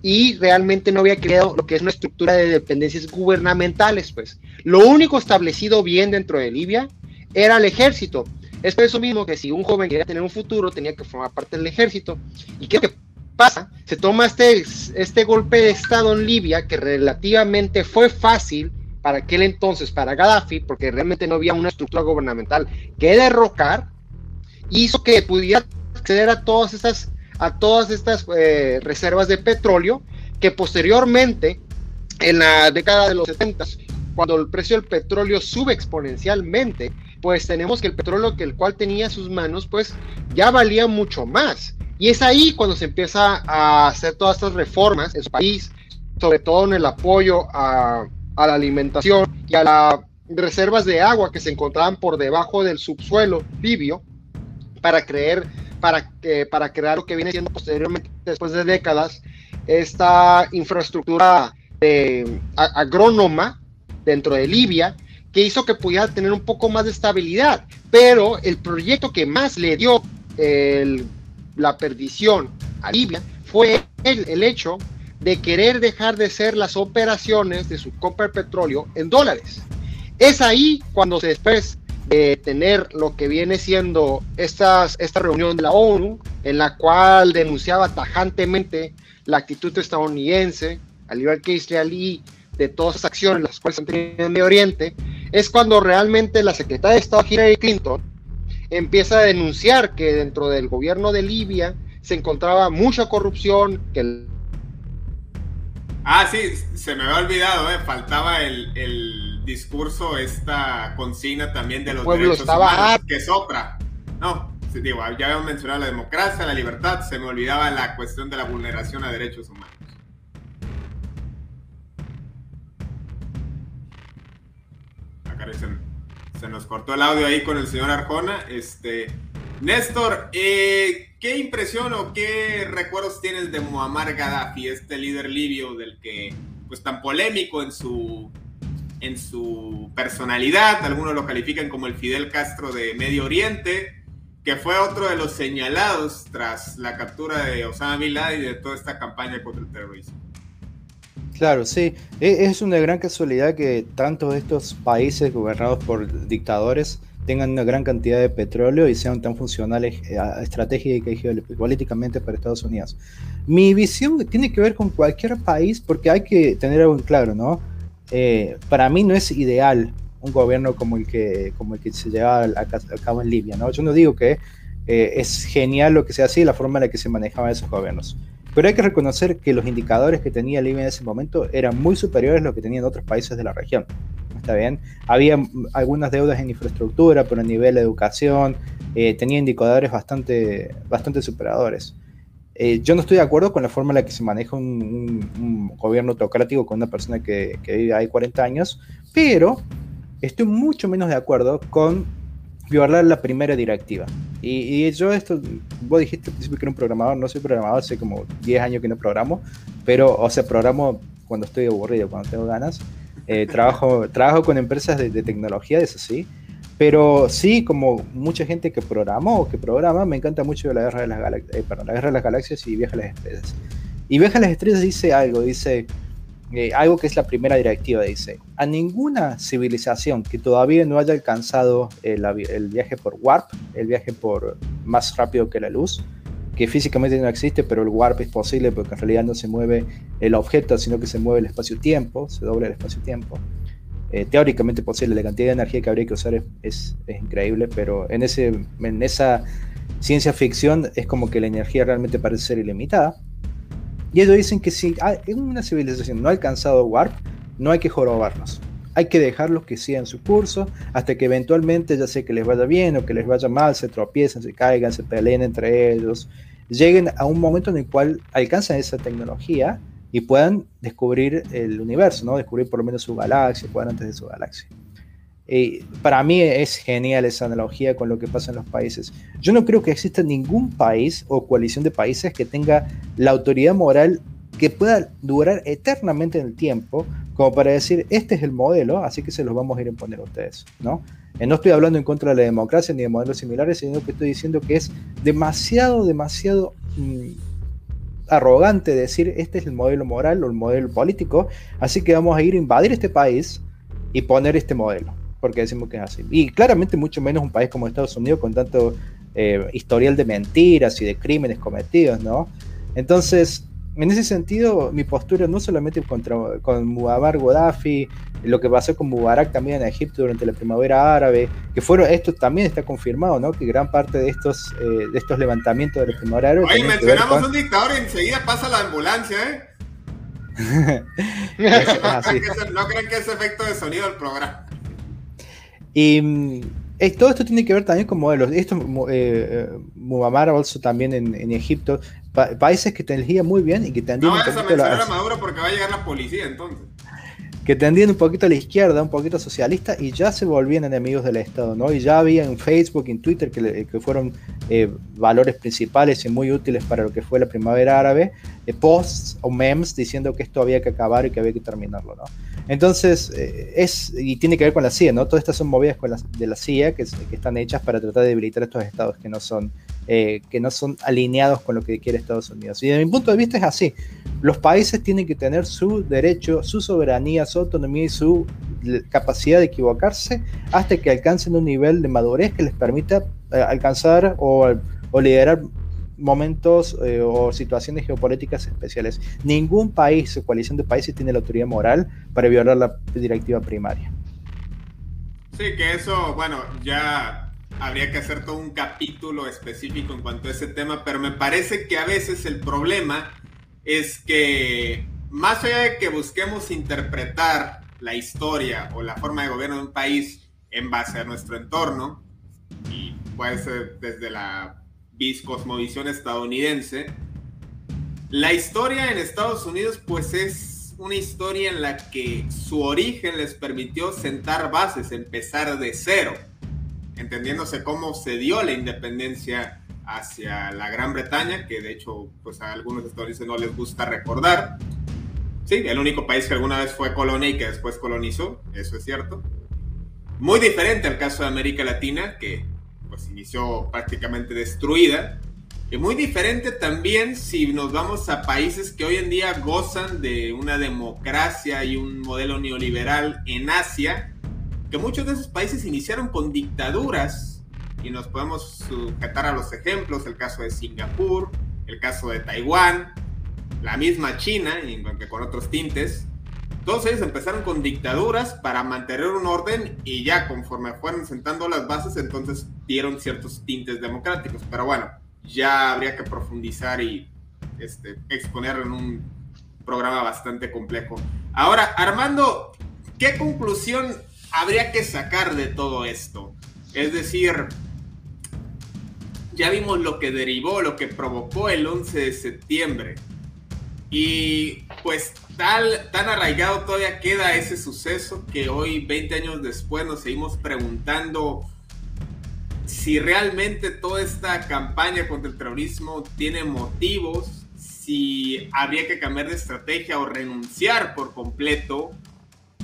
y realmente no había creado lo que es una estructura de dependencias gubernamentales, pues. Lo único establecido bien dentro de Libia era el ejército. Es por eso mismo que si un joven quería tener un futuro, tenía que formar parte del ejército. ¿Y qué que pasa? Se toma este, este golpe de Estado en Libia, que relativamente fue fácil para aquel entonces, para Gaddafi, porque realmente no había una estructura gubernamental que derrocar, hizo que pudiera acceder a todas estas, a todas estas eh, reservas de petróleo, que posteriormente, en la década de los 70, cuando el precio del petróleo sube exponencialmente, pues tenemos que el petróleo que el cual tenía en sus manos, pues ya valía mucho más. Y es ahí cuando se empieza a hacer todas estas reformas en su país, sobre todo en el apoyo a, la alimentación y a las reservas de agua que se encontraban por debajo del subsuelo libio para creer para, para crear lo que viene siendo posteriormente, después de décadas, esta infraestructura agrónoma dentro de Libia, que hizo que pudiera tener un poco más de estabilidad. Pero el proyecto que más le dio el la perdición a Libia fue el, hecho de querer dejar de ser las operaciones de su compra de petróleo en dólares. Es ahí cuando después de tener lo que viene siendo estas, esta reunión de la ONU, en la cual denunciaba tajantemente la actitud estadounidense, al igual que israelí, de todas las acciones las cuales han tenido en el Medio Oriente, es cuando realmente la secretaria de Estado Hillary Clinton empieza a denunciar que dentro del gobierno de Libia se encontraba mucha corrupción, que Ah, sí, se me había olvidado, ¿eh? faltaba el, el discurso esta consigna también de los pueblo derechos estaba humanos, que sopra. No, sí, digo, ya habíamos mencionado la democracia, la libertad, se me olvidaba la cuestión de la vulneración a derechos humanos. Acá se, se nos cortó el audio ahí con el señor Arjona. Este, Néstor, eh, ¿qué impresión o qué recuerdos tienes de Muammar Gaddafi, este líder libio del que, pues tan polémico en su, en su personalidad, algunos lo califican como el Fidel Castro de Medio Oriente, que fue otro de los señalados tras la captura de Osama Bin Laden y de toda esta campaña contra el terrorismo? Claro, sí. E- Es una gran casualidad que tantos de estos países gobernados por dictadores tengan una gran cantidad de petróleo y sean tan funcionales eh, estratégica y geopolíticamente para Estados Unidos. Mi visión tiene que ver con cualquier país porque hay que tener algo en claro, ¿no? Eh, para mí no es ideal un gobierno como el que, como el que se lleva a, ca- a cabo en Libia, ¿no? Yo no digo que eh, es genial lo que se hacía y la forma en la que se manejaban esos gobiernos. Pero hay que reconocer que los indicadores que tenía Libia en ese momento eran muy superiores a los que tenían otros países de la región. ¿Está bien? Había algunas deudas en infraestructura, pero a nivel de educación, eh, tenía indicadores bastante, bastante superadores. Eh, yo no estoy de acuerdo con la forma en la que se maneja un, un- un gobierno autocrático con una persona que, que vive ahí 40 años, pero estoy mucho menos de acuerdo con violar la primera directiva. Y, y yo esto, vos dijiste al principio que era un programador, no soy programador, hace como 10 años que no programo, pero, o sea, programo cuando estoy aburrido, cuando tengo ganas. Eh, trabajo, trabajo con empresas de, de tecnología, eso sí, pero sí, como mucha gente que programó o que programa, me encanta mucho la guerra de las, Galax- eh, perdón, la guerra de las galaxias y Viaja a las estrellas. Y Viaja a las estrellas dice algo, dice eh, algo que es la primera directiva, dice, a ninguna civilización que todavía no haya alcanzado el, avi- el viaje por warp, el viaje por más rápido que la luz, que físicamente no existe, pero el warp es posible porque en realidad no se mueve el objeto, sino que se mueve el espacio-tiempo, se dobla el espacio-tiempo. Eh, teóricamente posible, la cantidad de energía que habría que usar es, es- es increíble, pero en, ese, en esa ciencia ficción es como que la energía realmente parece ser ilimitada. Y ellos dicen que si en una civilización no ha alcanzado Warp, no hay que jorobarnos. Hay que dejarlos que sigan su curso hasta que eventualmente, ya sea que les vaya bien o que les vaya mal, se tropiecen, se caigan, se peleen entre ellos, lleguen a un momento en el cual alcanzan esa tecnología y puedan descubrir el universo, ¿no? Descubrir por lo menos su galaxia, puedan antes de su galaxia. Y para mí es genial esa analogía con lo que pasa en los países. Yo no creo que exista ningún país o coalición de países que tenga la autoridad moral que pueda durar eternamente en el tiempo, como para decir, este es el modelo, así que se los vamos a ir a imponer a ustedes, ¿no? Eh, no estoy hablando en contra de la democracia ni de modelos similares, sino que estoy diciendo que es demasiado, demasiado mm, arrogante decir, este es el modelo moral o el modelo político, así que vamos a ir a invadir este país y poner este modelo porque decimos que es así. Y claramente mucho menos un país como Estados Unidos con tanto eh, historial de mentiras y de crímenes cometidos, ¿no? Entonces, en ese sentido, mi postura no solamente contra con Muammar Gaddafi, lo que pasó con Mubarak también en Egipto durante la primavera árabe, que fueron, esto también está confirmado, ¿no? Que gran parte de estos, eh, de estos levantamientos de la primavera árabe... Oye, mencionamos con- un dictador y enseguida pasa la ambulancia, ¿eh? No creen que es efecto de sonido del programa. Y mm, eh, todo esto tiene que ver también con modelos. Esto, eh, eh, Muammar also también en, en Egipto, pa- países que tendían muy bien y que No tendían, un vayas a mencionar a Maduro porque va a llegar la policía entonces. Que tendían un poquito a la izquierda, un poquito socialista, y ya se volvían enemigos del Estado, ¿no? Y ya había en Facebook en Twitter que, que fueron eh, valores principales y muy útiles para lo que fue la primavera árabe, eh, posts o memes diciendo que esto había que acabar y que había que terminarlo, ¿no? Entonces, eh, es, y tiene que ver con la CIA, ¿no? Todas estas son movidas con de la CIA que, que están hechas para tratar de debilitar estos estados que no son, que no son alineados con lo que quiere Estados Unidos. Y desde mi punto de vista es así. Los países tienen que tener su derecho, su soberanía, su autonomía y su capacidad de equivocarse hasta que alcancen un nivel de madurez que les permita eh, alcanzar o, o liderar momentos eh, o situaciones geopolíticas especiales. Ningún país o coalición de países tiene la autoridad moral para violar la directiva primaria. Sí, que eso, bueno, ya habría que hacer todo un capítulo específico en cuanto a ese tema, pero me parece que a veces el problema es que más allá de que busquemos interpretar la historia o la forma de gobierno de un país en base a nuestro entorno, y puede ser desde la viscosmovisión estadounidense, la historia en Estados Unidos pues es una historia en la que su origen les permitió sentar bases, empezar de cero, entendiéndose cómo se dio la independencia hacia la Gran Bretaña, que de hecho pues a algunos estadounidenses no les gusta recordar. Sí, el único país que alguna vez fue colonia y que después colonizó, eso es cierto. Muy diferente al caso de América Latina, que pues inició prácticamente destruida. Y muy diferente también si nos vamos a países que hoy en día gozan de una democracia y un modelo neoliberal en Asia, que muchos de esos países iniciaron con dictaduras y nos podemos sujetar a los ejemplos, el caso de Singapur, el caso de Taiwán, la misma China, aunque con otros tintes. Todos ellos empezaron con dictaduras para mantener un orden y ya conforme fueron sentando las bases, entonces dieron ciertos tintes democráticos. Pero bueno, ya habría que profundizar y este, exponerlo en un programa bastante complejo. Ahora, Armando, ¿qué conclusión habría que sacar de todo esto? Es decir, ya vimos lo que derivó, lo que provocó el 11 de septiembre. Y pues tan arraigado todavía queda ese suceso que hoy, 20 años después, nos seguimos preguntando si realmente toda esta campaña contra el terrorismo tiene motivos, si habría que cambiar de estrategia o renunciar por completo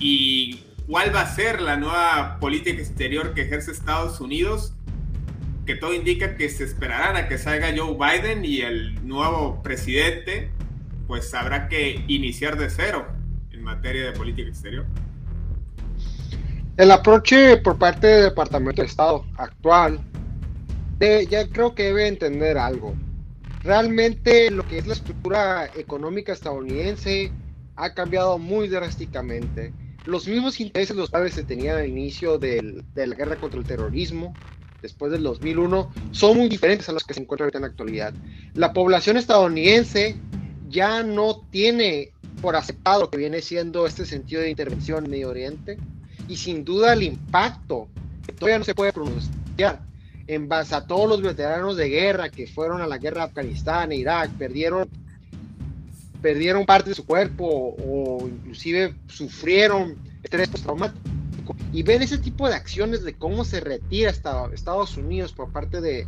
y cuál va a ser la nueva política exterior que ejerce Estados Unidos que todo indica que se esperarán a que salga Joe Biden y el nuevo presidente, pues habrá que iniciar de cero en materia de política exterior. El aproche por parte del Departamento de Estado actual, ya creo que debe entender algo. Realmente lo que es la estructura económica estadounidense ha cambiado muy drásticamente. Los mismos intereses los cuales se tenían al inicio de la guerra contra el terrorismo, después del 2001 son muy diferentes a los que se encuentran en la actualidad. La población estadounidense ya no tiene por aceptado lo que viene siendo este sentido de intervención en Medio Oriente y sin duda el impacto que todavía no se puede pronunciar en base a todos los veteranos de guerra que fueron a la guerra de Afganistán e Irak, perdieron perdieron parte de su cuerpo o inclusive sufrieron estrés postraumático y ver ese tipo de acciones de cómo se retira Estados Unidos por parte de,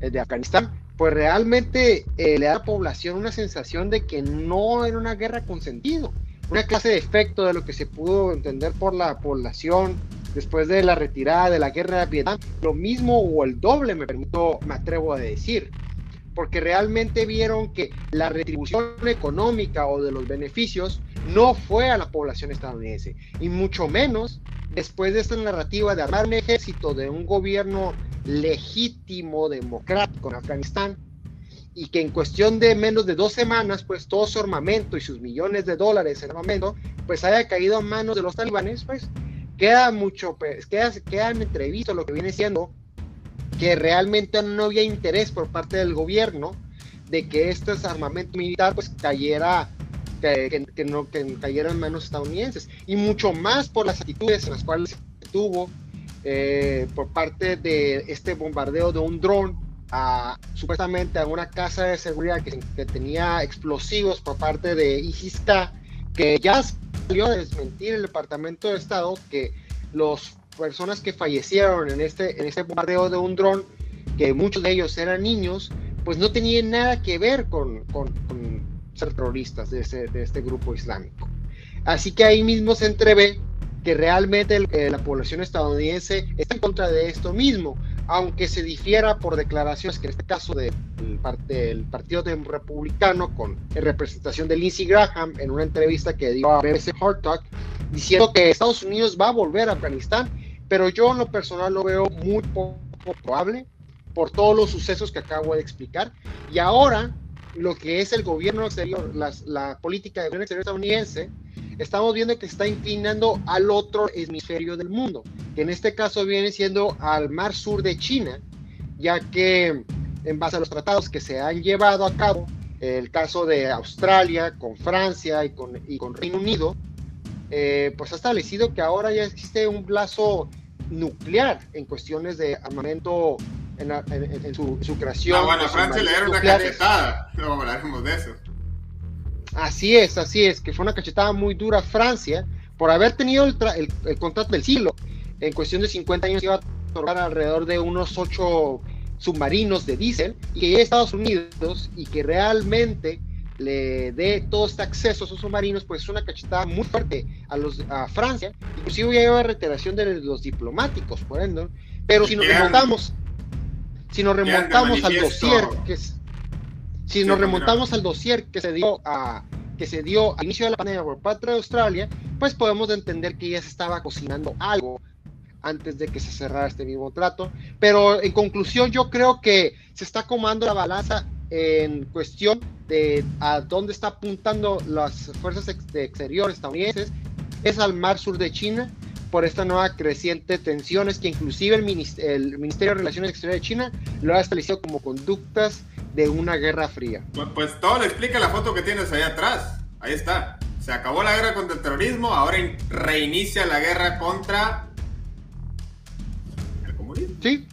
eh, de Afganistán, pues realmente eh, le da a la población una sensación de que no era una guerra con sentido, una clase de efecto de lo que se pudo entender por la población después de la retirada de la guerra de Vietnam, lo mismo o el doble, me permito, me atrevo a decir, porque realmente vieron que la retribución económica o de los beneficios no fue a la población estadounidense, y mucho menos después de esta narrativa de armar un ejército de un gobierno legítimo, democrático en Afganistán, y que en cuestión de menos de dos semanas, pues todo su armamento y sus millones de dólares en armamento, pues haya caído en manos de los talibanes, pues queda mucho, pues, queda, queda en entrevisto lo que viene siendo que realmente no había interés por parte del gobierno de que este armamento militar pues cayera que, no que cayeran en manos estadounidenses y mucho más por las actitudes en las cuales se tuvo eh, por parte de este bombardeo de un dron a, supuestamente a una casa de seguridad que, tenía explosivos por parte de ISIS-K que ya salió a desmentir el Departamento de Estado que las personas que fallecieron en este, en este bombardeo de un dron, que muchos de ellos eran niños, pues no tenían nada que ver con, con ser terroristas de este, de este grupo islámico. Así que ahí mismo se entrevé que realmente eh, la población estadounidense está en contra de esto mismo, aunque se difiera por declaraciones que en este caso del, del Partido Republicano con representación de Lindsey Graham en una entrevista que dio a BBC Hard Talk, diciendo que Estados Unidos va a volver a Afganistán, pero yo en lo personal lo veo muy poco probable por todos los sucesos que acabo de explicar. Y ahora lo que es el gobierno exterior, la política de gobierno exterior estadounidense, estamos viendo que está inclinando al otro hemisferio del mundo, que en este caso viene siendo al mar sur de China, ya que en base a los tratados que se han llevado a cabo, el caso de Australia con Francia y con, y con Reino Unido, eh, pues ha establecido que ahora ya existe un lazo nuclear en cuestiones de armamento en, su, creación. Ah, bueno, Francia le dieron una cachetada, no hablaremos de eso. Así es, así es, que fue una cachetada muy dura a Francia por haber tenido el, el, contrato del siglo. En cuestión de 50 años iba a otorgar alrededor de unos 8 submarinos de diésel y que Estados Unidos y que realmente le dé todo este acceso a esos submarinos, pues es una cachetada muy fuerte a, los, a Francia, inclusive ya lleva reiteración de los diplomáticos, por ende, pero si nos remontamos, si nos remontamos al dossier, que es, si nos remontamos al dossier que se dio a que se dio al inicio de la pandemia por parte de Australia, pues podemos entender que ya se estaba cocinando algo antes de que se cerrara este mismo trato. Pero en conclusión, yo creo que se está comando la balanza en cuestión de a dónde está apuntando las fuerzas exteriores estadounidenses, es al mar sur de China, por esta nueva creciente tensiones que inclusive el, Ministerio de Relaciones Exteriores de China lo ha establecido como conductas de una guerra fría. Pues, pues todo le explica la foto que tienes ahí atrás. Ahí está. Se acabó la guerra contra el terrorismo, ahora reinicia la guerra contra el comunismo. Sí.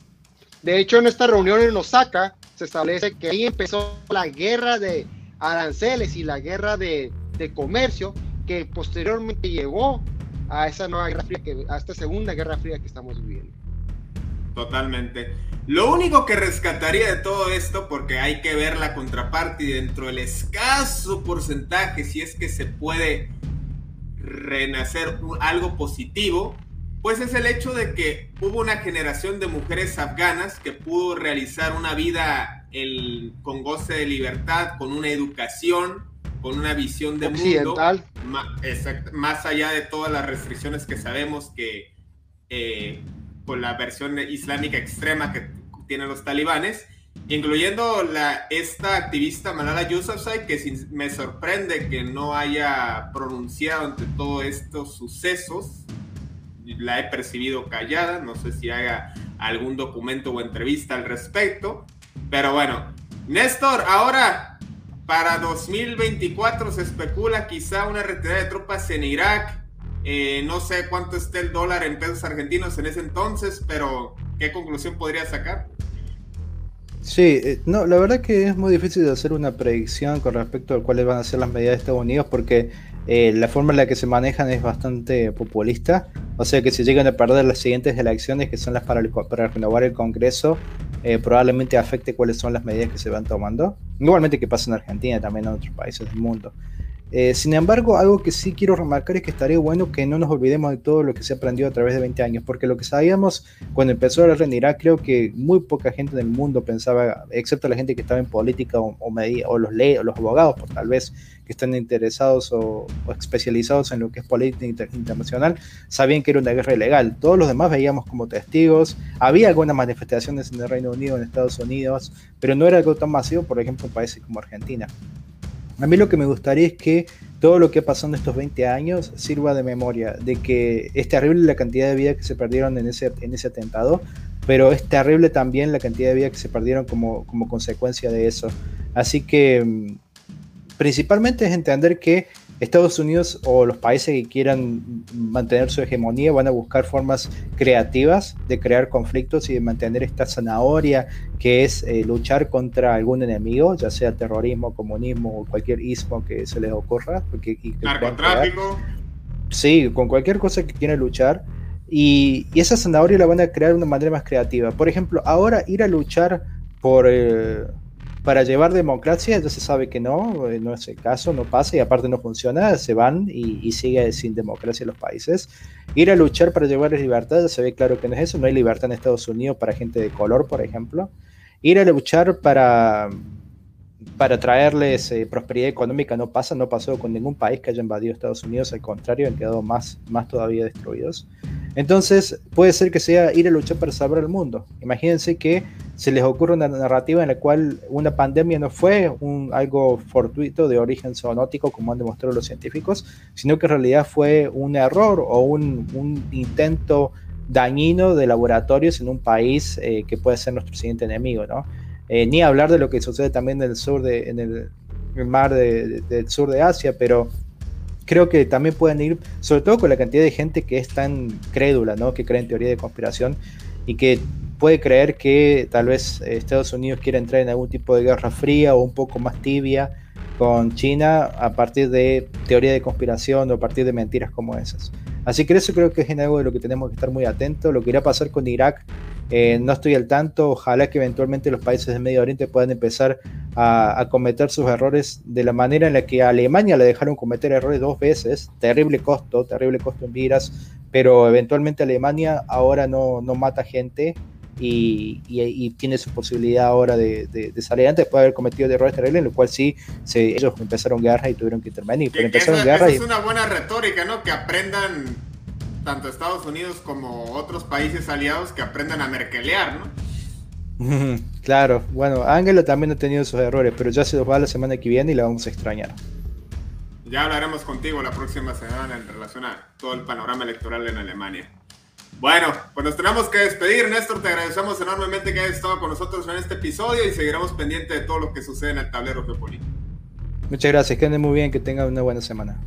De hecho, en esta reunión en Osaka, se establece que ahí empezó la guerra de aranceles y la guerra de, comercio que posteriormente llegó a esa nueva guerra fría, que, a esta segunda guerra fría que estamos viviendo. Totalmente. Lo único que rescataría de todo esto, porque hay que ver la contraparte y dentro del escaso porcentaje, si es que se puede renacer algo positivo, pues es el hecho de que hubo una generación de mujeres afganas que pudo realizar una vida con goce de libertad, con una educación, con una visión de mundo, más, allá de todas las restricciones que sabemos que eh, con la versión islámica extrema que tienen los talibanes, incluyendo la, esta activista Malala Yousafzai, que me sorprende que no haya pronunciado ante todos estos sucesos la he percibido callada, no sé si haga algún documento o entrevista al respecto, pero bueno, Néstor, ahora para 2024 se especula quizá una retirada de tropas en Irak, eh, no sé cuánto esté el dólar en pesos argentinos en ese entonces, pero ¿qué conclusión podría sacar? Sí, eh, no, la verdad que es muy difícil de hacer una predicción con respecto a cuáles van a ser las medidas de Estados Unidos porque eh, la forma en la que se manejan es bastante populista, o sea que si llegan a perder las siguientes elecciones, que son las para, renovar el Congreso, eh, probablemente afecte cuáles son las medidas que se van tomando. Igualmente que pasa en Argentina, también en otros países del mundo. Eh, sin embargo, algo que sí quiero remarcar es que estaría bueno que no nos olvidemos de todo lo que se aprendió a través de 20 años, porque lo que sabíamos cuando empezó la guerra en Irak, creo que muy poca gente del mundo pensaba, excepto la gente que estaba en política o, o, los, o los abogados, por tal vez que están interesados o, especializados en lo que es política internacional, sabían que era una guerra ilegal. Todos los demás veíamos como testigos, había algunas manifestaciones en el Reino Unido, en Estados Unidos, pero no era algo tan masivo, por ejemplo, en países como Argentina. A mí lo que me gustaría es que todo lo que ha pasado en estos 20 años sirva de memoria, de que es terrible la cantidad de vidas que se perdieron en ese, en ese atentado, pero es terrible también la cantidad de vidas que se perdieron como, como consecuencia de eso. Así que mm, principalmente es entender que Estados Unidos o los países que quieran mantener su hegemonía van a buscar formas creativas de crear conflictos y de mantener esta zanahoria que es eh, luchar contra algún enemigo, ya sea terrorismo, comunismo o cualquier ismo que se les ocurra. Porque, Narcotráfico. Sí, con cualquier cosa que quieran luchar. Y, esa zanahoria la van a crear de una manera más creativa. Por ejemplo, ahora ir a luchar por... Eh, para llevar democracia ya se sabe que no, eh, no es el caso, no pasa y aparte no funciona, se van y, sigue sin democracia los países. Ir a luchar para llevar libertad ya se ve claro que no es eso, no hay libertad en Estados Unidos para gente de color, por ejemplo. Ir a luchar para, para traerles eh, prosperidad económica no pasa, no pasó con ningún país que haya invadido Estados Unidos, al contrario, han quedado más, más todavía destruidos. Entonces, puede ser que sea ir a luchar para salvar el mundo. Imagínense que se les ocurre una narrativa en la cual una pandemia no fue un, algo fortuito de origen zoonótico, como han demostrado los científicos, sino que en realidad fue un error o un, un intento dañino de laboratorios en un país eh, que puede ser nuestro siguiente enemigo, ¿no? Eh, ni hablar de lo que sucede también en el sur de, en el, mar del sur de Asia, pero creo que también pueden ir, sobre todo con la cantidad de gente que es tan crédula, ¿no? que cree en teoría de conspiración y que puede creer que tal vez Estados Unidos quiere entrar en algún tipo de guerra fría o un poco más tibia con China a partir de teoría de conspiración o a partir de mentiras como esas. Así que eso creo que es algo de lo que tenemos que estar muy atentos. Lo que irá a pasar con Irak, eh, no estoy al tanto. Ojalá que eventualmente los países del Medio Oriente puedan empezar a, cometer sus errores de la manera en la que a Alemania le dejaron cometer errores dos veces. Terrible costo, terrible costo en vidas, pero eventualmente Alemania ahora no, no mata gente y, tiene su posibilidad ahora de, salir antes después de haber cometido errores terribles, en lo cual sí se, ellos empezaron guerra y tuvieron que intervenir. Pero empezaron guerra es una buena retórica, ¿no? Que aprendan tanto Estados Unidos como otros países aliados que aprendan a merkelear, ¿no? claro, bueno, Ángelo también ha tenido sus errores, pero ya se los va la semana que viene y la vamos a extrañar. Ya hablaremos contigo la próxima semana en relación a todo el panorama electoral en Alemania. Bueno, pues nos tenemos que despedir, Néstor. Te agradecemos enormemente que hayas estado con nosotros en este episodio y seguiremos pendientes de todo lo que sucede en el tablero geopolítico. Muchas gracias, que anden muy bien, que tengan una buena semana.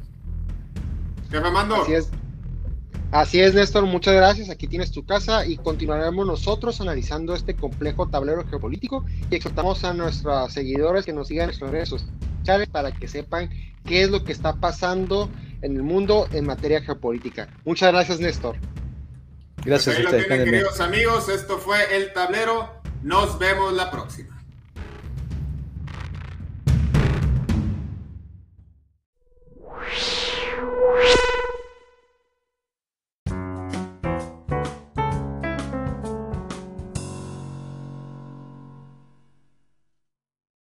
Jefe Mando. Así es. Así es, Néstor, muchas gracias. Aquí tienes tu casa y continuaremos nosotros analizando este complejo tablero geopolítico y exhortamos a nuestros seguidores que nos sigan en nuestras redes sociales para que sepan qué es lo que está pasando en el mundo en materia geopolítica. Muchas gracias, Néstor. Gracias a ustedes. queridos amigos. Esto fue El Tablero. Nos vemos la próxima.